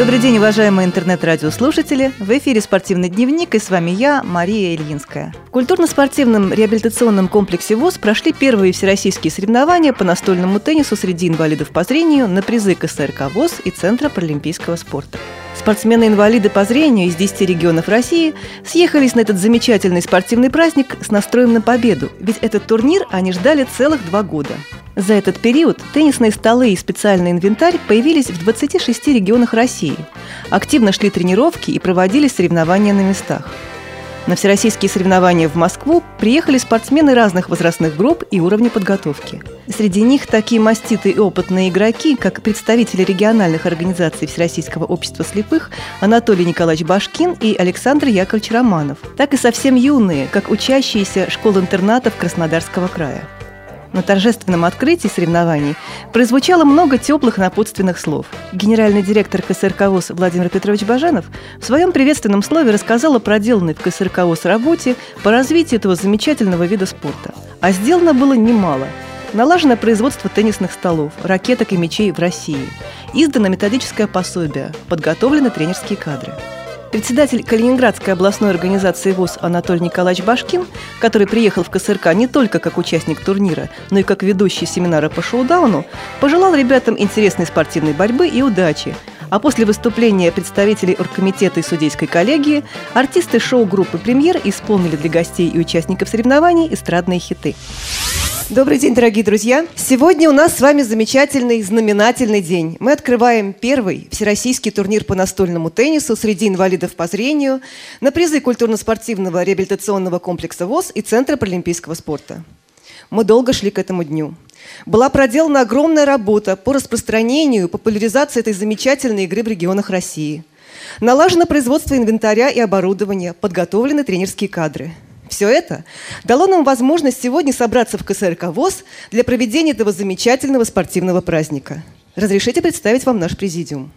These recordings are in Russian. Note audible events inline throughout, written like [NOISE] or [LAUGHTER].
Добрый день, уважаемые интернет-радиослушатели. В эфире «Спортивный дневник» и с вами я, Мария Ильинская. В культурно-спортивном реабилитационном комплексе ВОЗ прошли первые всероссийские соревнования по настольному теннису среди инвалидов по зрению на призы КСРК ВОЗ и Центра паралимпийского спорта. Спортсмены-инвалиды по зрению из 10 регионов России съехались на этот замечательный спортивный праздник с настроем на победу, ведь этот турнир они ждали целых два года. За этот период теннисные столы и специальный инвентарь появились в 26 регионах России. Активно шли тренировки и проводились соревнования на местах. На всероссийские соревнования в Москву приехали спортсмены разных возрастных групп и уровней подготовки. Среди них такие маститые и опытные игроки, как представители региональных организаций Всероссийского общества слепых Анатолий Николаевич Башкин и Александр Яковлевич Романов, так и совсем юные, как учащиеся школ-интернатов Краснодарского края. На торжественном открытии соревнований прозвучало много теплых напутственных слов. Генеральный директор КСРК ВОЗ Владимир Петрович Баженов в своем приветственном слове рассказал о проделанной в КСРК ВОЗ работе по развитию этого замечательного вида спорта. А сделано было немало. Налажено производство теннисных столов, ракеток и мячей в России. Издано методическое пособие, подготовлены тренерские кадры. Председатель Калининградской областной организации ВОЗ Анатолий Николаевич Башкин, который приехал в КСРК не только как участник турнира, но и как ведущий семинара по шоу-дауну, пожелал ребятам интересной спортивной борьбы и удачи. А после выступления представителей оргкомитета и судейской коллегии артисты шоу-группы «Премьер» исполнили для гостей и участников соревнований эстрадные хиты. Добрый день, дорогие друзья! Сегодня у нас с вами замечательный, знаменательный день. Мы открываем первый всероссийский турнир по настольному теннису среди инвалидов по зрению на призы культурно-спортивного реабилитационного комплекса ВОЗ и Центра паралимпийского спорта. Мы долго шли к этому дню. Была проделана огромная работа по распространению популяризации этой замечательной игры в регионах России. Налажено производство инвентаря и оборудования, подготовлены тренерские кадры – все это дало нам возможность сегодня собраться в КСРК ВОЗ для проведения этого замечательного спортивного праздника. Разрешите представить вам наш президиум.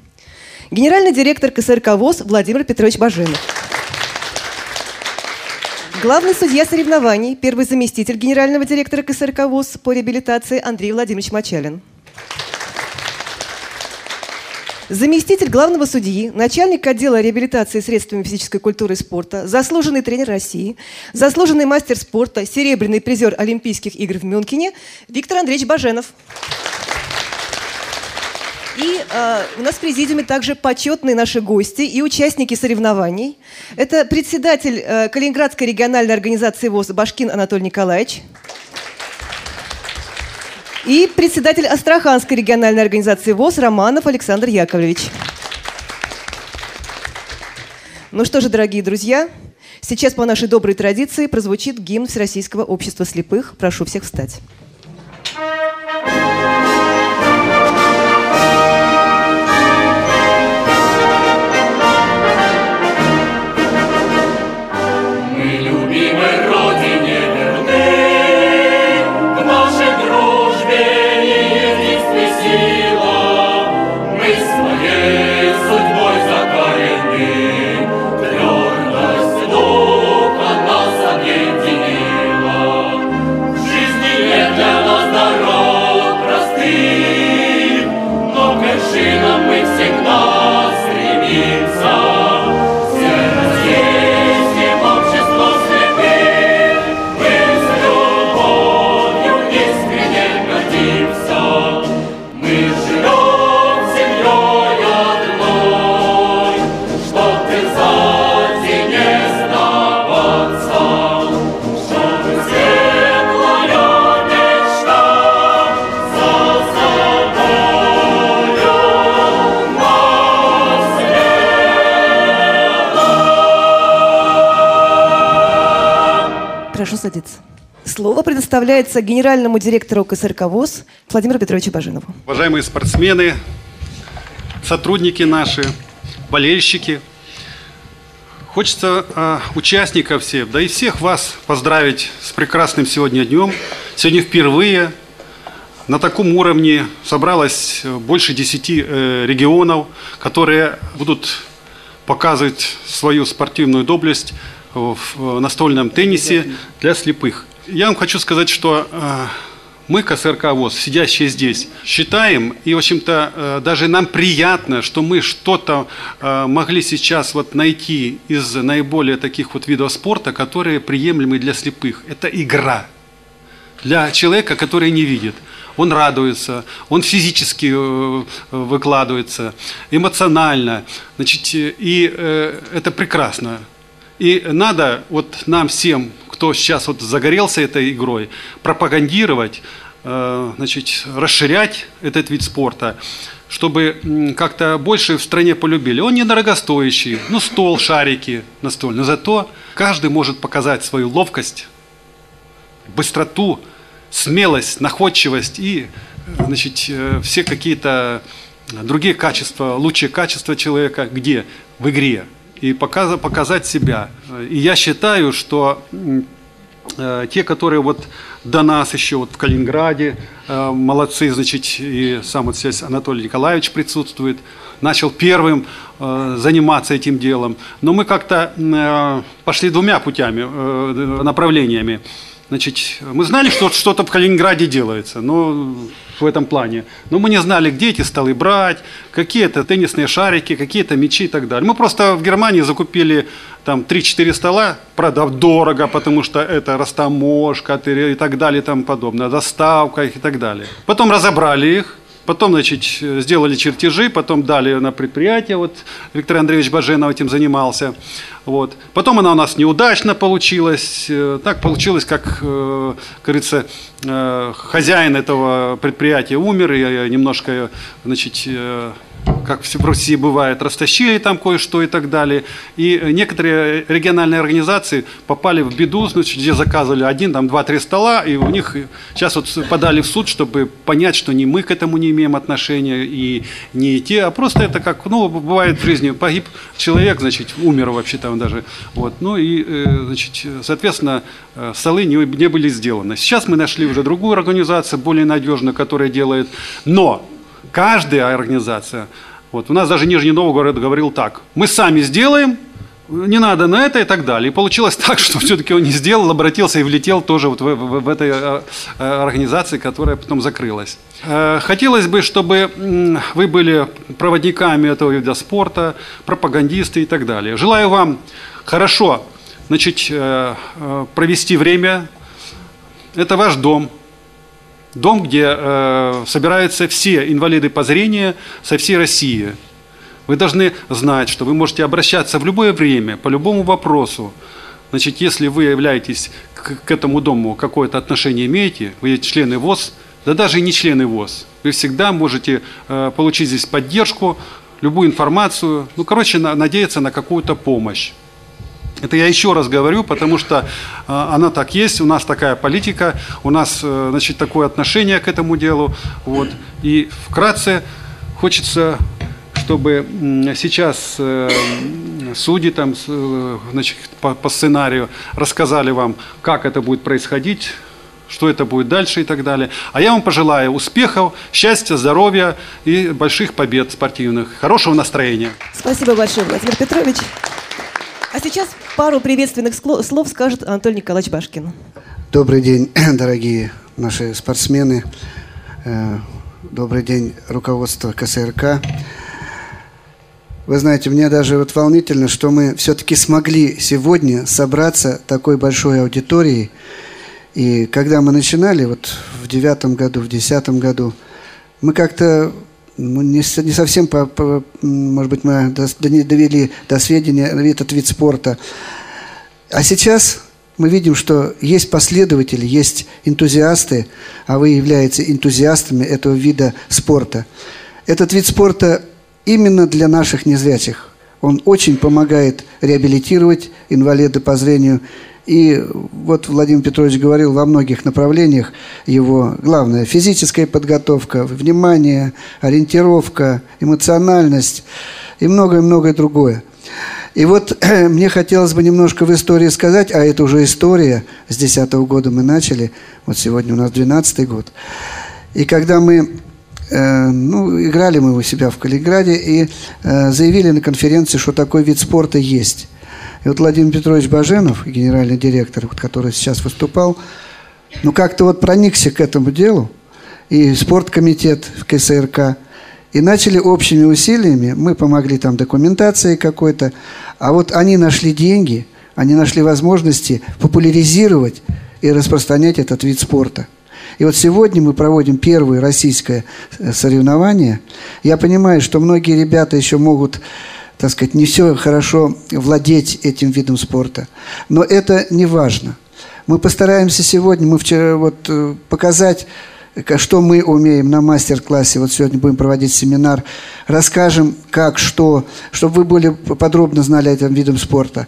Генеральный директор КСРК ВОЗ Владимир Петрович Баженов. Главный судья соревнований, первый заместитель генерального директора КСРК ВОЗ по реабилитации Андрей Владимирович Мачалин. Заместитель главного судьи, начальник отдела реабилитации средствами физической культуры и спорта, заслуженный тренер России, заслуженный мастер спорта, серебряный призер Олимпийских игр в Мюнхене Виктор Андреевич Баженов. И э, у нас в президиуме также почетные наши гости и участники соревнований. Это председатель э, Калининградской региональной организации ВОЗ Башкин Анатолий Николаевич. И председатель Астраханской региональной организации ВОЗ Романов Александр Яковлевич. Ну что же, дорогие друзья, сейчас по нашей доброй традиции прозвучит гимн Всероссийского общества слепых. Прошу всех встать. Садиться. Слово предоставляется генеральному директору КСРК ВОЗ Владимиру Петровичу Бажинову. Уважаемые спортсмены, сотрудники наши, болельщики, хочется э, участников всех, да и всех вас поздравить с прекрасным сегодня днем. Сегодня впервые на таком уровне собралось больше 10 э, регионов, которые будут показывать свою спортивную доблесть в настольном теннисе для слепых. Я вам хочу сказать, что э, мы, КСРК ВОЗ, сидящие здесь, считаем, и, в общем-то, э, даже нам приятно, что мы что-то э, могли сейчас вот найти из наиболее таких вот видов спорта, которые приемлемы для слепых. Это игра для человека, который не видит. Он радуется, он физически э, выкладывается, эмоционально. Значит, и это прекрасно. И надо вот нам всем, кто сейчас вот загорелся этой игрой, пропагандировать, э, значит, расширять этот вид спорта, чтобы как-то больше в стране полюбили. Он недорогостоящий, ну стол, шарики настольные, но зато каждый может показать свою ловкость, быстроту, смелость, находчивость и значит, э, все какие-то другие качества, лучшие качества человека где? В игре и показать себя. И я считаю, что э, те, которые вот до нас еще вот в Калининграде, э, молодцы, значит, и сам вот здесь Анатолий Николаевич присутствует, начал первым э, заниматься этим делом. Но мы как-то пошли двумя путями, направлениями. Значит, мы знали, что что-то в Калининграде делается, но в этом плане. Но мы не знали, где эти столы брать, какие-то теннисные шарики, какие-то мячи и так далее. Мы просто в Германии закупили там 3-4 стола, правда, дорого, потому что это растаможка и так далее тому подобное, доставка их и так далее. Потом разобрали их, Потом, значит, сделали чертежи, потом дали на предприятие, вот Виктор Андреевич Баженов этим занимался. Вот. Потом она у нас неудачно получилась. Э, так получилось, как, э, говорится, э, хозяин этого предприятия умер, и немножко, значит, как в России бывает, растащили там кое-что и так далее. И некоторые региональные организации попали в беду, значит, где заказывали один, там, два-три стола, и у них сейчас вот подали в суд, чтобы понять, что не мы к этому не имеем отношения, и не те, а просто это как, ну, бывает в жизни, погиб человек, значит, умер вообще там даже, вот, ну и, э, значит, соответственно, э, столы не, не были сделаны. Сейчас мы нашли уже другую организацию, более надежную, которая делает, но каждая организация, вот у нас даже Нижний Новгород говорил так, мы сами сделаем, не надо на это и так далее. И получилось [LAUGHS] так, что все-таки он не сделал, обратился и влетел тоже вот в, в, в этой э, э, организации, которая потом закрылась. Э, хотелось бы, чтобы вы были проводниками этого вида спорта, пропагандисты и так далее. Желаю вам хорошо значит, провести время. Это ваш дом, Дом, где э, собираются все инвалиды по зрению со всей России. Вы должны знать, что вы можете обращаться в любое время, по любому вопросу. Значит, если вы являетесь к, к этому дому какое-то отношение имеете, вы члены ВОЗ, да даже не члены ВОЗ, вы всегда можете э, получить здесь поддержку, любую информацию, ну, короче, на, надеяться на какую-то помощь. Это я еще раз говорю, потому что э, она так есть, у нас такая политика, у нас э, значит, такое отношение к этому делу. Вот. И вкратце хочется, чтобы сейчас э, судьи там, значит, по, по сценарию рассказали вам, как это будет происходить, что это будет дальше и так далее. А я вам пожелаю успехов, счастья, здоровья и больших побед спортивных, хорошего настроения. Спасибо большое, Владимир Петрович. А сейчас пару приветственных слов скажет Анатолий Николаевич Башкин. Добрый день, [CLEARS THROAT] дорогие наши спортсмены. Э, добрый день, руководство КСРК. Вы знаете, мне даже вот волнительно, что мы все-таки смогли сегодня собраться такой большой аудиторией. И когда мы начинали, вот в девятом году, в десятом году, мы как-то не, не совсем, по, по, может быть, мы до, довели до сведения этот вид спорта. А сейчас мы видим, что есть последователи, есть энтузиасты, а вы являетесь энтузиастами этого вида спорта. Этот вид спорта именно для наших незрячих. Он очень помогает реабилитировать инвалида по зрению и вот Владимир Петрович говорил во многих направлениях его главное – физическая подготовка, внимание, ориентировка, эмоциональность и многое-многое другое. И вот [CLEARS THROAT] мне хотелось бы немножко в истории сказать, а это уже история, с 2010 года мы начали, вот сегодня у нас 12 год. И когда мы э, ну, играли мы у себя в Калининграде и э, заявили на конференции, что такой вид спорта есть. И вот Владимир Петрович Баженов, генеральный директор, вот, который сейчас выступал, ну, как-то вот проникся к этому делу, и спорткомитет в КСРК, и начали общими усилиями, мы помогли там документацией какой-то, а вот они нашли деньги, они нашли возможности популяризировать и распространять этот вид спорта. И вот сегодня мы проводим первое российское э, соревнование. Я понимаю, что многие ребята еще могут так сказать, не все хорошо владеть этим видом спорта. Но это не важно. Мы постараемся сегодня, мы вчера вот э, показать, что мы умеем на мастер-классе. Вот сегодня будем проводить семинар. Расскажем, как, что, чтобы вы более подробно знали этим видом спорта.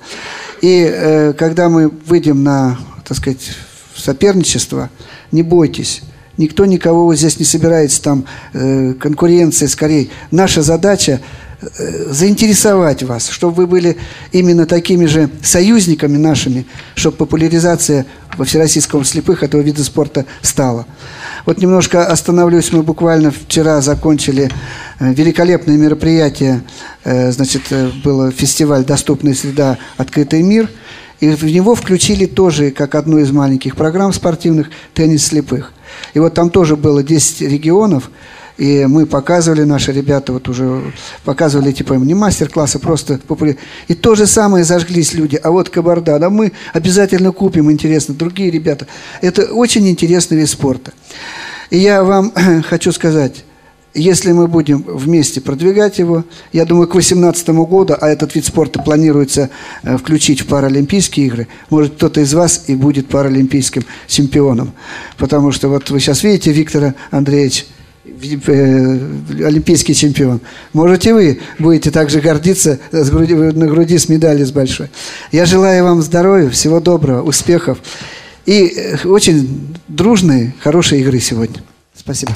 И э, когда мы выйдем на, так сказать, соперничество, не бойтесь. Никто никого вот здесь не собирается, там э, конкуренция скорее. Наша задача заинтересовать вас, чтобы вы были именно такими же союзниками нашими, чтобы популяризация во Всероссийском слепых этого вида спорта стала. Вот немножко остановлюсь, мы буквально вчера закончили э, великолепное мероприятие, э, значит, э, было фестиваль «Доступная среда. Открытый мир», и в него включили тоже, как одну из маленьких программ спортивных, теннис слепых. И вот там тоже было 10 регионов, и мы показывали, наши ребята вот уже показывали, типа, не мастер-классы, просто популяр... И то же самое зажглись люди. А вот Кабарда, да мы обязательно купим, интересно, другие ребята. Это очень интересный вид спорта. И я вам [CLEARS THROAT] хочу сказать, если мы будем вместе продвигать его, я думаю, к 2018 году, а этот вид спорта планируется э, включить в Паралимпийские игры, может, кто-то из вас и будет паралимпийским чемпионом. Потому что вот вы сейчас видите Виктора Андреевича, олимпийский чемпион. Можете вы будете также гордиться с груди, на груди с медалью с большой. Я желаю вам здоровья, всего доброго, успехов и э, очень дружной, хорошей игры сегодня. Спасибо.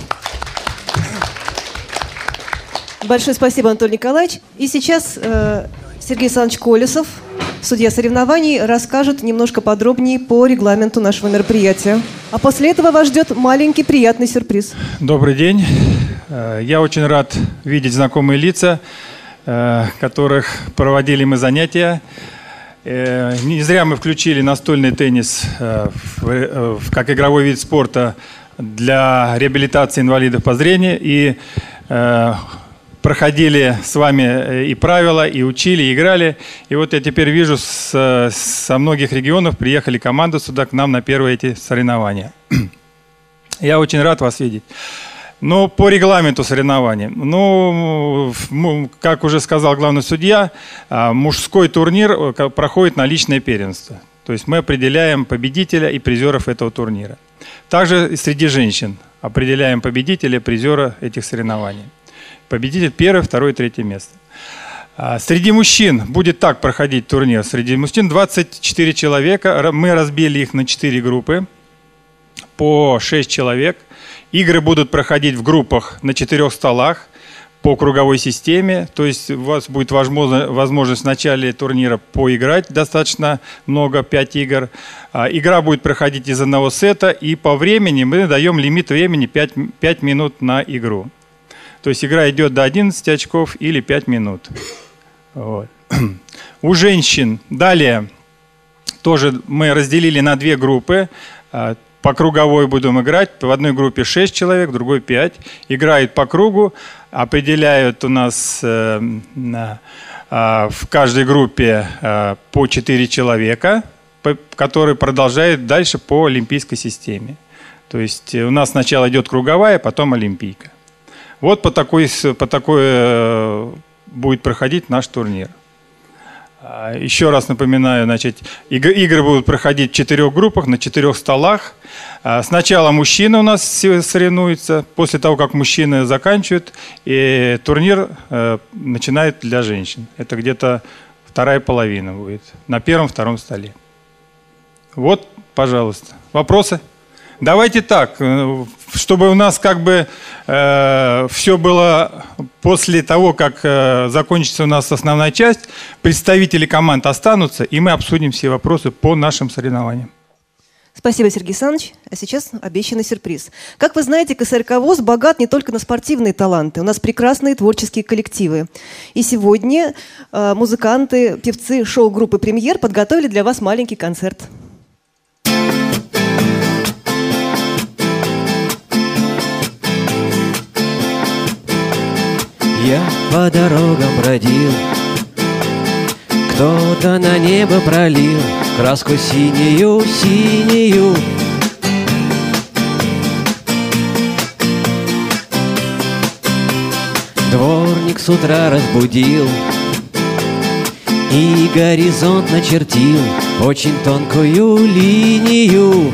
Большое спасибо, Анатолий Николаевич. И сейчас э, Сергей Александрович Колесов, судья соревнований, расскажет немножко подробнее по регламенту нашего мероприятия. А после этого вас ждет маленький приятный сюрприз. Добрый день. Э, я очень рад видеть знакомые лица, э, которых проводили мы занятия. Э, не зря мы включили настольный теннис как игровой вид спорта для реабилитации инвалидов по зрению. И проходили с вами э, и правила, и учили, и играли. И вот я теперь вижу, с, со многих регионов приехали команды сюда к нам на первые эти соревнования. [CLEARS THROAT] Я очень рад вас видеть. Но по регламенту соревнований, ну, как уже сказал главный судья, а, мужской турнир э, проходит на личное первенство. То есть мы определяем победителя и призеров этого турнира. Также среди женщин определяем победителя, призера этих соревнований победитель первое, второе, третье место. А, среди мужчин будет так проходить турнир. Среди мужчин 24 человека. Мы разбили их на 4 группы по 6 человек. Игры будут проходить в группах на 4 столах по круговой системе. То есть у вас будет возможность в начале турнира поиграть достаточно много, 5 игр. А, игра будет проходить из одного сета. И по времени мы даем лимит времени 5, 5 минут на игру. То есть игра идет до 11 очков или 5 минут. Вот. У женщин далее тоже мы разделили на две группы. А, по круговой будем играть. В одной группе 6 человек, в другой 5. Играют по кругу, определяют у нас э, а, в каждой группе э, по 4 человека, которые продолжают дальше по олимпийской системе. То есть у нас сначала идет круговая, потом олимпийка. Вот по такой, по такой э, будет проходить наш турнир. А, еще раз напоминаю, значит, игры будут проходить в четырех группах, на четырех столах. А, сначала мужчины у нас соревнуются, после того, как мужчины заканчивают, и турнир э, начинает для женщин. Это где-то вторая половина будет, на первом-втором столе. Вот, пожалуйста. Вопросы? Давайте так, э, чтобы у нас как бы э, все было после того, как э, закончится у нас основная часть, представители команд останутся, и мы обсудим все вопросы по нашим соревнованиям. Спасибо, Сергей Александрович. А сейчас обещанный сюрприз. Как вы знаете, КСРК ВОЗ богат не только на спортивные таланты. У нас прекрасные творческие коллективы. И сегодня э, музыканты, певцы шоу-группы «Премьер» подготовили для вас маленький концерт. Я по дорогам бродил. Кто-то на небо пролил Краску синюю, синюю. Дворник с утра разбудил И горизонт начертил Очень тонкую линию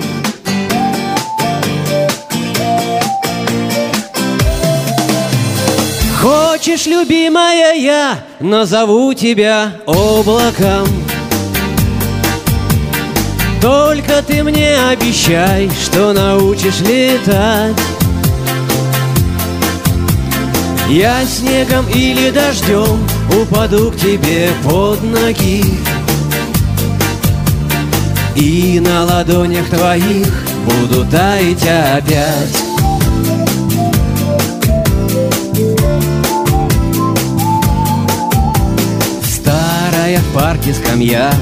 Хочешь, любимая, я назову тебя облаком. Только ты мне обещай, что научишь летать. Я снегом или дождем упаду к тебе под ноги. И на ладонях твоих буду таять опять в парке скамья.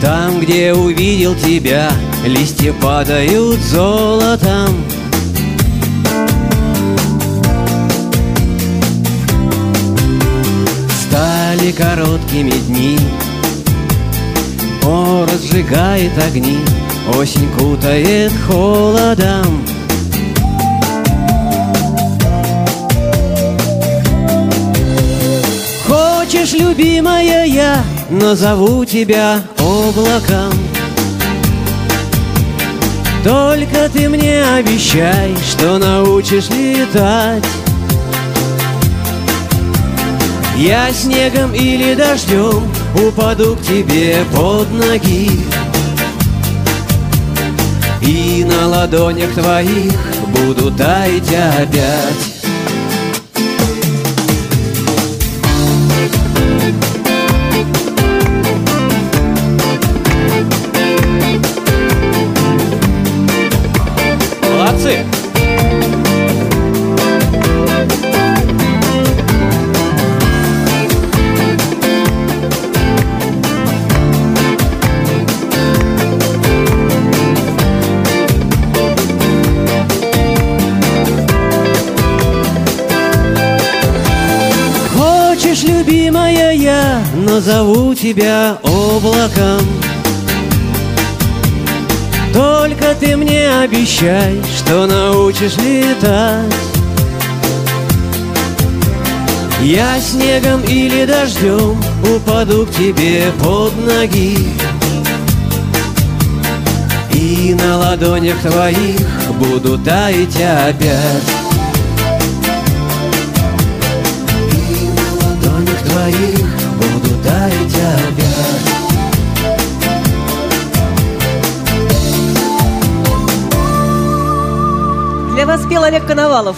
Там, где увидел тебя Листья падают золотом. Стали короткими дни. О, разжигает огни. Осень кутает холодом назову тебя облаком. Только ты мне обещай, что научишь летать. Я снегом или дождем упаду к тебе под ноги. И на ладонях твоих буду таять опять назову тебя облаком. Только ты мне обещай, что научишь летать. Я снегом или дождем упаду к тебе под ноги. И на ладонях твоих буду таять опять Для вас пел Олег Коновалов.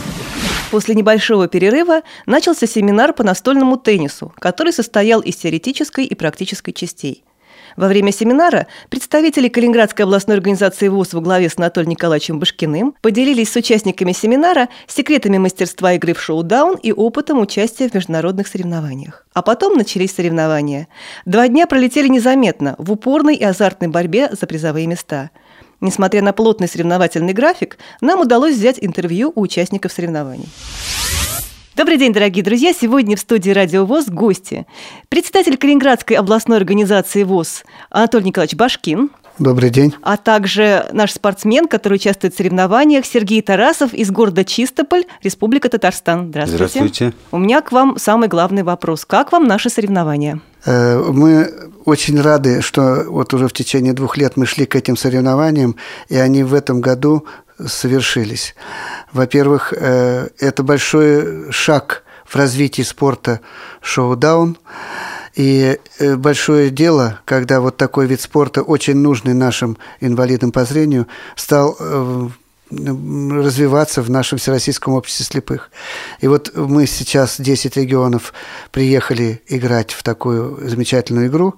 После небольшого перерыва начался семинар по настольному теннису, который состоял из теоретической и практической частей. Во время семинара представители Калининградской областной организации ВОЗ во главе с Анатолием Николаевичем Башкиным поделились с участниками семинара секретами мастерства игры в шоу-даун и опытом участия в международных соревнованиях. А потом начались соревнования. Два дня пролетели незаметно в упорной и азартной борьбе за призовые места – Несмотря на плотный соревновательный график, нам удалось взять интервью у участников соревнований. Добрый день, дорогие друзья! Сегодня в студии «Радио ВОЗ» гости. Председатель Калининградской областной организации ВОЗ Анатолий Николаевич Башкин. Добрый день. А также наш спортсмен, который участвует в соревнованиях, Сергей Тарасов из города Чистополь, Республика Татарстан. Здравствуйте. Здравствуйте. У меня к вам самый главный вопрос. Как вам наши соревнования? Э, Мы очень рады, что вот уже в течение двух лет мы шли к этим соревнованиям, и они в этом году совершились. Во-первых, э, это большой шаг в развитии спорта шоу-даун. И э, большое дело, когда вот такой вид спорта, очень нужный нашим инвалидам по зрению, стал э, развиваться в нашем Всероссийском обществе слепых. И вот мы сейчас, 10 регионов, приехали играть в такую замечательную игру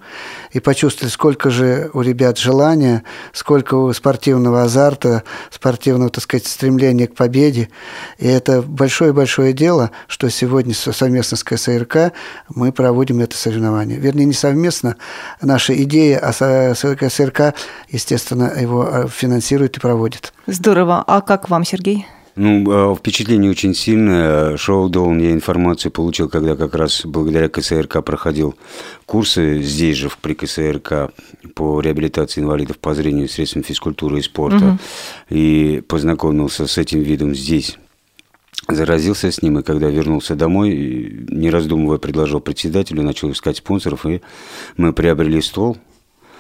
и почувствовали, сколько же у ребят желания, сколько у спортивного азарта, спортивного, так сказать, стремления к победе. И это большое-большое дело, что сегодня совместно с КСРК мы проводим это соревнование. Вернее, не совместно, наша идея, а КСРК, естественно, его финансирует и проводит. Здорово. А как вам, Сергей? Ну, впечатление очень сильное. Шоу Доун я информацию получил, когда как раз благодаря КСРК проходил курсы здесь же, при КСРК, по реабилитации инвалидов по зрению средством физкультуры и спорта. Угу. И познакомился с этим видом здесь заразился с ним, и когда вернулся домой, не раздумывая, предложил председателю, начал искать спонсоров, и мы приобрели стол,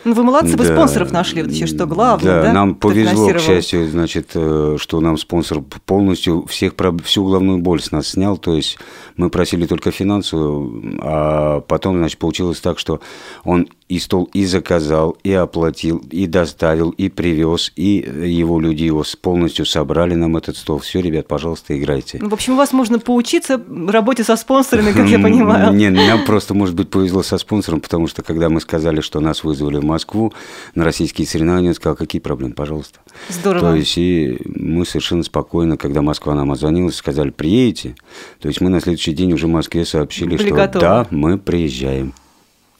ну, вы молодцы, вы спонсоров нашли, вот еще что главное, да? да? нам повезло, к счастью, значит, э, что нам спонсор полностью всех, всю головную боль с нас снял, то есть мы просили только финансовую, а потом, значит, получилось так, что он и стол и заказал, и оплатил, и доставил, и привез, и его люди его полностью собрали нам этот стол. Все, ребят, пожалуйста, играйте. Ну, в общем, у вас можно поучиться работе со спонсорами, как я [LAUGHS] понимаю. Не, нам просто, может быть, повезло со спонсором, потому что когда мы сказали, что нас вызвали в Москву на российские соревнования, он сказал, какие проблемы, пожалуйста. Здорово. То есть и мы совершенно спокойно, когда Москва нам озвонилась, сказали, приедете. То есть мы на следующий день уже в Москве сообщили, Были что готовы. да, мы приезжаем.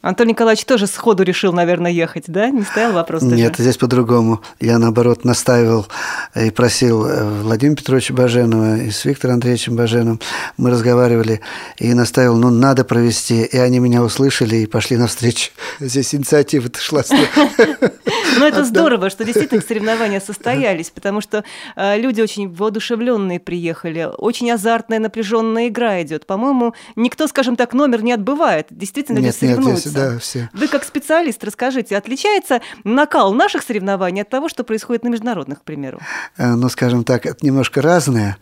Антон Николаевич тоже сходу решил, наверное, ехать, да? Не стоял вопрос даже? Нет, здесь по-другому. Я, наоборот, настаивал и просил э, Владимира Петровича Баженова и с Виктором Андреевичем Баженовым. Мы разговаривали и настаивал, ну, надо провести. И они меня услышали и пошли навстречу. Здесь инициатива-то шла. [LAUGHS] Ну, это здорово, что действительно соревнования состоялись, потому что э, люди очень воодушевленные приехали, очень азартная, напряженная игра идет. По-моему, никто, скажем так, номер не отбывает. Действительно, люди соревнуются да, все. Вы как специалист расскажите, отличается накал наших соревнований от того, что происходит на международных, к примеру? Э, ну, скажем так, это немножко разное.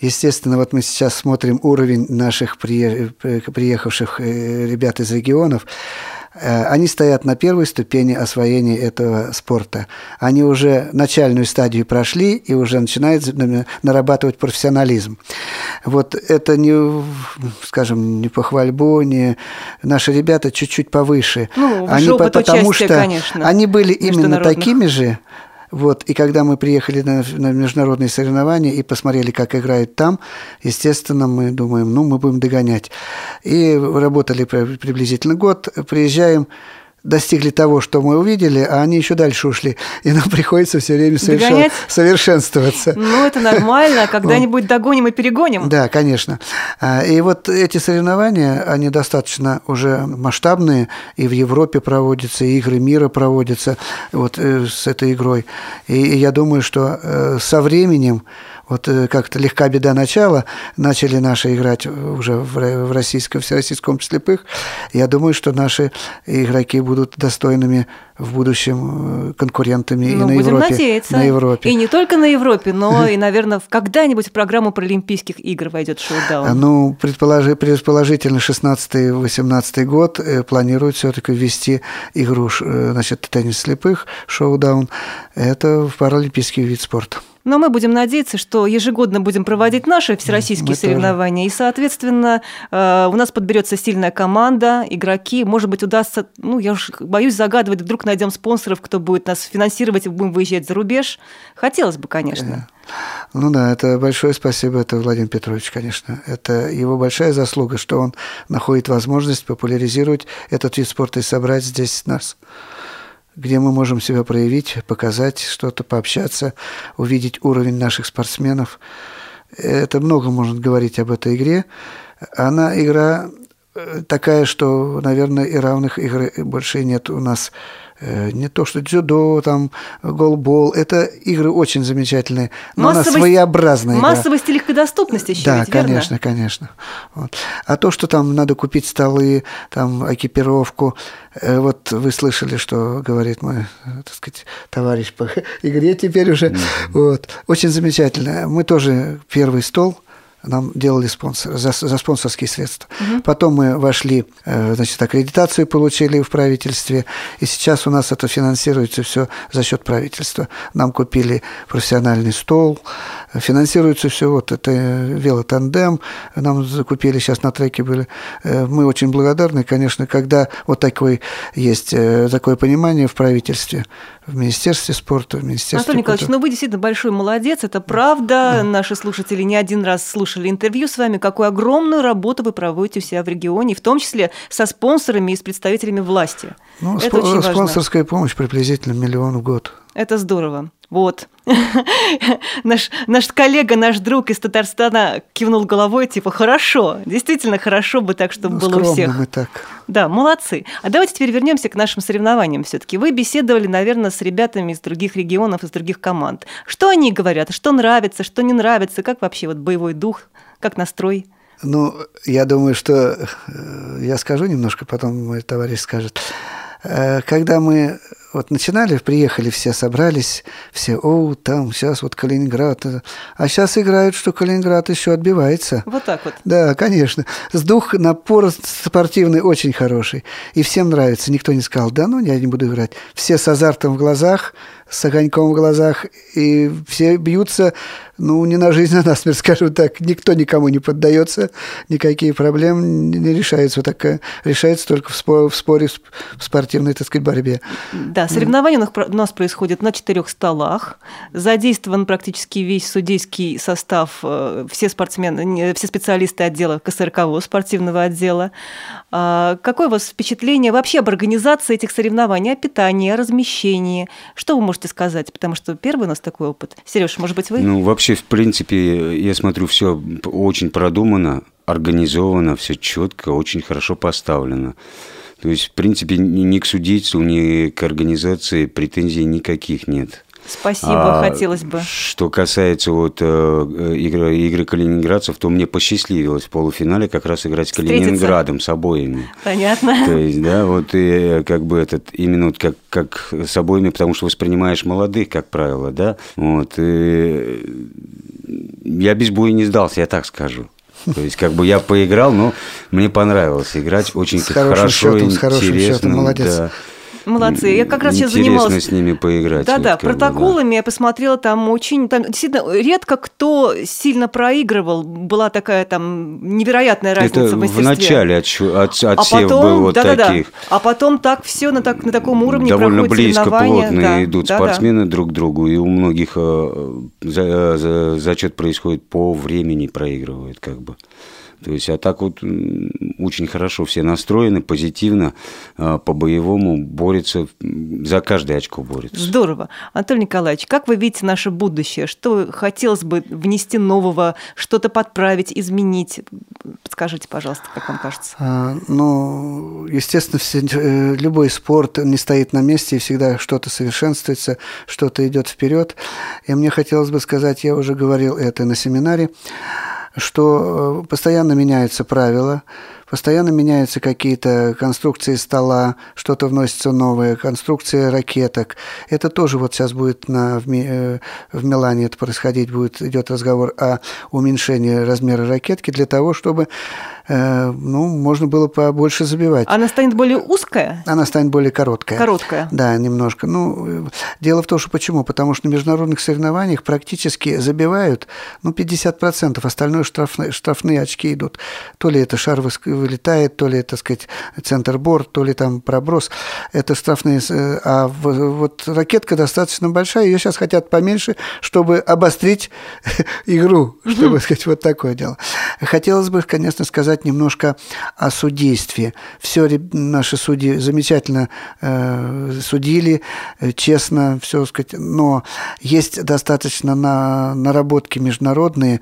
Естественно, вот мы сейчас смотрим уровень наших приехавших э, ребят из регионов. Э, они стоят на первой ступени освоения этого спорта. Они уже начальную стадию прошли и уже начинают нарабатывать профессионализм. Вот это не, скажем, не похвальбу, не наши ребята чуть-чуть повыше. Ну, они, потому участия, что конечно, они были именно такими же, вот, и когда мы приехали на, на международные соревнования и посмотрели, как играют там, естественно, мы думаем, ну, мы будем догонять. И работали приблизительно год, приезжаем, достигли того, что мы увидели, а они еще дальше ушли. И нам приходится все время совершен... совершенствоваться. Ну, это нормально. [LAUGHS] Когда-нибудь догоним и перегоним. Да, конечно. А, и вот эти соревнования, они достаточно уже масштабные. И в Европе проводятся, и игры мира проводятся вот э, с этой игрой. И я думаю, что э, со временем вот э, как-то легка беда начала, начали наши играть уже в российском, всероссийском слепых. Я думаю, что наши игроки будут достойными в будущем э, конкурентами ну, и на будем Европе. надеяться. На Европе. И не только на Европе, но и, наверное, когда-нибудь в программу Паралимпийских игр войдет шоу-даун. Ну, предположи, предположительно, 16-18 год э, планируют все-таки ввести игру значит, теннис слепых, шоу-даун. Это в паралимпийский вид спорта. Но мы будем надеяться, что ежегодно будем проводить наши всероссийские мы соревнования. Тоже. И, соответственно, э, у нас подберется сильная команда, игроки. Может быть, удастся, ну, я уж боюсь загадывать, вдруг найдем спонсоров, кто будет нас финансировать и будем выезжать за рубеж. Хотелось бы, конечно. Ну да, это большое спасибо, это Владимир Петрович, конечно. Это его большая заслуга, что он находит возможность популяризировать этот вид спорта и собрать здесь нас где мы можем себя проявить, показать что-то, пообщаться, увидеть уровень наших спортсменов. Это много можно говорить об этой игре. Она игра э, такая, что, наверное, и равных игр больше нет у нас не то что дзюдо, там, голбол. Это игры очень замечательные, но Массовость, она своеобразная. Массовость и легкодоступность еще Да, ведь, конечно, верно? конечно. Вот. А то, что там надо купить столы, там, экипировку, э, вот вы слышали, что говорит мой, так сказать, товарищ по [LAUGHS] игре теперь уже. Mm-hmm. Вот. Очень замечательно. Мы тоже первый стол – нам делали спонсор, за, за спонсорские средства. Угу. Потом мы вошли, э, значит, аккредитацию получили в правительстве, и сейчас у нас это финансируется все за счет правительства. Нам купили профессиональный стол, финансируется все, вот это велотандем, нам закупили сейчас на треке были. Э, мы очень благодарны, конечно, когда вот такой есть э, такое понимание в правительстве, в Министерстве спорта, в Министерстве Антон Николаевич, ну вы действительно большой молодец, это правда. Да. Наши слушатели не один раз слушали интервью с вами, какую огромную работу вы проводите у себя в регионе, в том числе со спонсорами и с представителями власти. Ну, Это спо- очень важно. спонсорская помощь приблизительно миллион в год. Это здорово. Вот. [LAUGHS] наш, наш коллега, наш друг из Татарстана кивнул головой, типа, хорошо, действительно хорошо бы так, чтобы Ну, было у всех. мы так. Да, молодцы. А давайте теперь вернемся к нашим соревнованиям все-таки. Вы беседовали, наверное, с ребятами из других регионов, из других команд. Что они говорят? Что нравится, что не нравится? Как вообще вот боевой дух? Как настрой? Ну, я думаю, что э, я скажу немножко, потом мой товарищ скажет. Э, Когда мы вот начинали, приехали все, собрались, все, о, там, сейчас вот Калининград. э». А сейчас играют, что Калининград еще отбивается. Вот так вот. Да, конечно. С дух, напор спортивный очень хороший. И всем нравится. Никто не сказал, да ну, я не буду играть. Все с азартом в глазах, с огоньком в глазах. И все бьются, ну, не на жизнь, [LAUGHS] а на смерть, скажем так. Никто никому не поддается. Никакие проблемы не решаются. Вот так, решается только в, споре, в спортивной, так сказать, борьбе. Да, соревнования у нас, про- у нас происходят на четырех столах. Задействован практически весь судейский состав, э, все спортсмены, не- все специалисты отдела КСРК ВОЗ, спортивного отдела. А, Какое у вас впечатление вообще об организации этих соревнований, о питании, о размещении? Что вы можете сказать? Потому что первый у нас такой опыт. Сереж, может быть, вы? Ну, вообще, в принципе, я смотрю, все очень продумано, организовано, все четко, очень хорошо поставлено. То есть, в принципе, ни к судейству, ни к организации претензий никаких нет. Спасибо, А хотелось бы. Что касается вот э, игры, игры калининградцев, то мне посчастливилось в полуфинале как раз играть с. Калининградом, с обоими. Понятно. То есть, да, вот и э, как бы этот, именно вот как, как с обоими, потому что воспринимаешь молодых, как правило, да, вот, и я без боя не сдался, я так скажу. То есть, как бы я поиграл, но мне понравилось играть очень С хорошо, счетом, с хорошим интересно. счетом, молодец. да. Молодцы. Я как раз сейчас Интересно занималась... с ними поиграть. Да, вот да, протоколами я посмотрела, там очень, там действительно редко кто сильно проигрывал, была такая там невероятная разница Это в в мастерстве. начале отсчё- от, а отсев потом, был вот да, да, таких. да. А потом так все на, так, на таком уровне довольно близко, плотно Да, идут да, да. спортсмены друг к другу, и у многих э, за- за- зачет происходит по времени, проигрывают как бы. То есть, а так вот очень хорошо все настроены, позитивно, э, по-боевому борются, за каждое очко борются. Здорово. Анатолий Николаевич, как вы видите наше будущее? Что хотелось бы внести нового, что-то подправить, изменить? Подскажите, пожалуйста, как вам кажется? А, Ну, естественно, все, э, любой спорт не стоит на месте, и всегда что-то совершенствуется, что-то идет вперед. И мне хотелось бы сказать, я уже говорил это на семинаре, что э, постоянно меняются правила, постоянно меняются какие-то конструкции стола, что-то вносится новое, конструкция ракеток. Это тоже вот сейчас будет на, в, Ми- э, в Милане это происходить, будет, идет разговор о уменьшении размера ракетки для того, чтобы э, ну, можно было побольше забивать. Она станет более узкая, Она станет более короткая. короткая? Да, немножко. Ну, э, дело в том, что почему? Потому что на международных соревнованиях практически забивают, ну, 50%, остальное штрафные, штрафные очки идут. То ли это шар выс- вылетает, то ли, так сказать, центр-борт, то ли там проброс. Это штрафные. э, А вот ракетка достаточно большая, ее сейчас хотят поменьше, чтобы обострить [LAUGHS] игру, чтобы сказать, вот такое дело. Хотелось бы, конечно, сказать немножко о судействе. Все наши судьи замечательно э, судили, э, честно, все сказать, но есть достаточно на, наработки международные,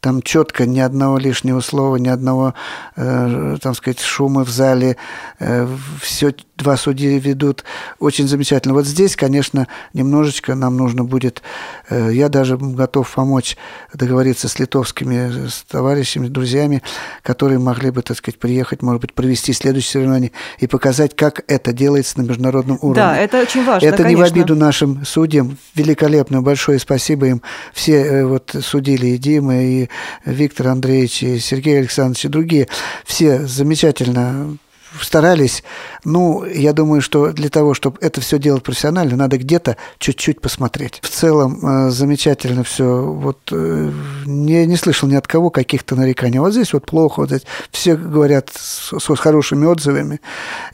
там четко ни одного лишнего слова, ни одного, э, там сказать, шума в зале. Э, все два судьи ведут очень замечательно. Вот здесь, конечно, немножечко нам нужно будет, э, я даже готов помочь договориться с литовскими с товарищами, друзьями, которые могли бы, так сказать, приехать, может быть, провести следующее соревнование и показать, как это делается на международном уровне. Да, это очень важно, Это не в конечно. обиду нашим судьям. Великолепно, большое спасибо им. Все э, вот судили и Дима, и Виктор Андреевич, и Сергей Александрович, и другие. Все замечательно старались. Ну, я думаю, что для того, чтобы это все делать профессионально, надо где-то чуть-чуть посмотреть. В целом э, замечательно все. Вот э, не, не слышал ни от кого каких-то нареканий. Вот здесь вот плохо, вот здесь. Все говорят с, с хорошими отзывами.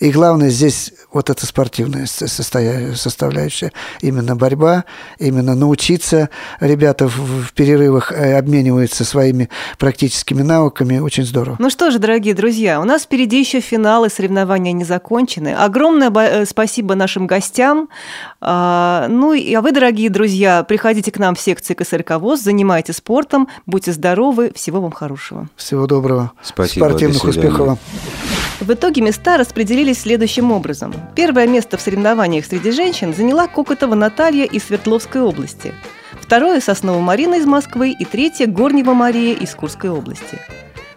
И главное здесь вот эта спортивная составляющая. Именно борьба, именно научиться. Ребята в, в перерывах э, обмениваются своими практическими навыками. Очень здорово. Ну что же, дорогие друзья, у нас впереди еще финал и соревнования не закончены. Огромное э, спасибо нашим гостям. А, ну и а вы, дорогие друзья, приходите к нам в секции КСРК ВОЗ, занимайтесь спортом, будьте здоровы, всего вам хорошего. Всего доброго. Спасибо. Спортивных успехов вам. В итоге места распределились следующим образом. Первое место в соревнованиях среди женщин заняла Кокотова Наталья из Свердловской области. Второе – Соснова Марина из Москвы и третье – Горнева Мария из Курской области.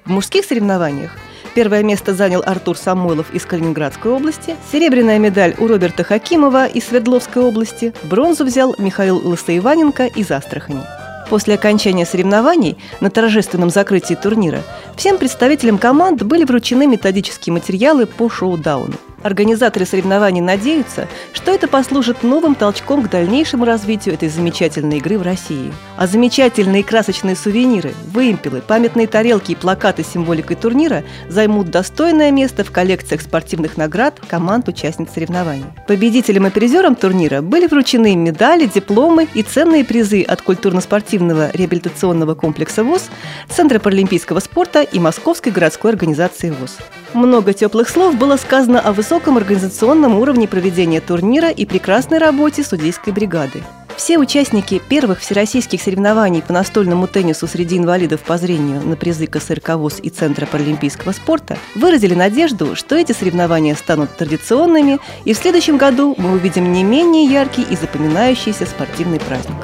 В мужских соревнованиях Первое место занял Артур Самойлов из Калининградской области, серебряная медаль у Роберта Хакимова из Свердловской области, бронзу взял Михаил Лысоиваненко из Астрахани. После окончания соревнований на торжественном закрытии турнира всем представителям команд были вручены методические материалы по шоу-дауну. Организаторы соревнований надеются, что это послужит новым толчком к дальнейшему развитию этой замечательной игры в России. А замечательные красочные сувениры, вымпелы, памятные тарелки и плакаты с символикой турнира займут достойное место в коллекциях спортивных наград команд участниц соревнований. Победителям и призерам турнира были вручены медали, дипломы и ценные призы от культурно-спортивного реабилитационного комплекса ВОЗ, Центра паралимпийского спорта и Московской городской организации ВОЗ. Много теплых слов было сказано о высоком организационном уровне проведения турнира и прекрасной работе судейской бригады. Все участники первых всероссийских соревнований по настольному теннису среди инвалидов по зрению на призы КСРК ВОЗ и Центра паралимпийского спорта выразили надежду, что эти соревнования станут традиционными, и в следующем году мы увидим не менее яркий и запоминающийся спортивный праздник.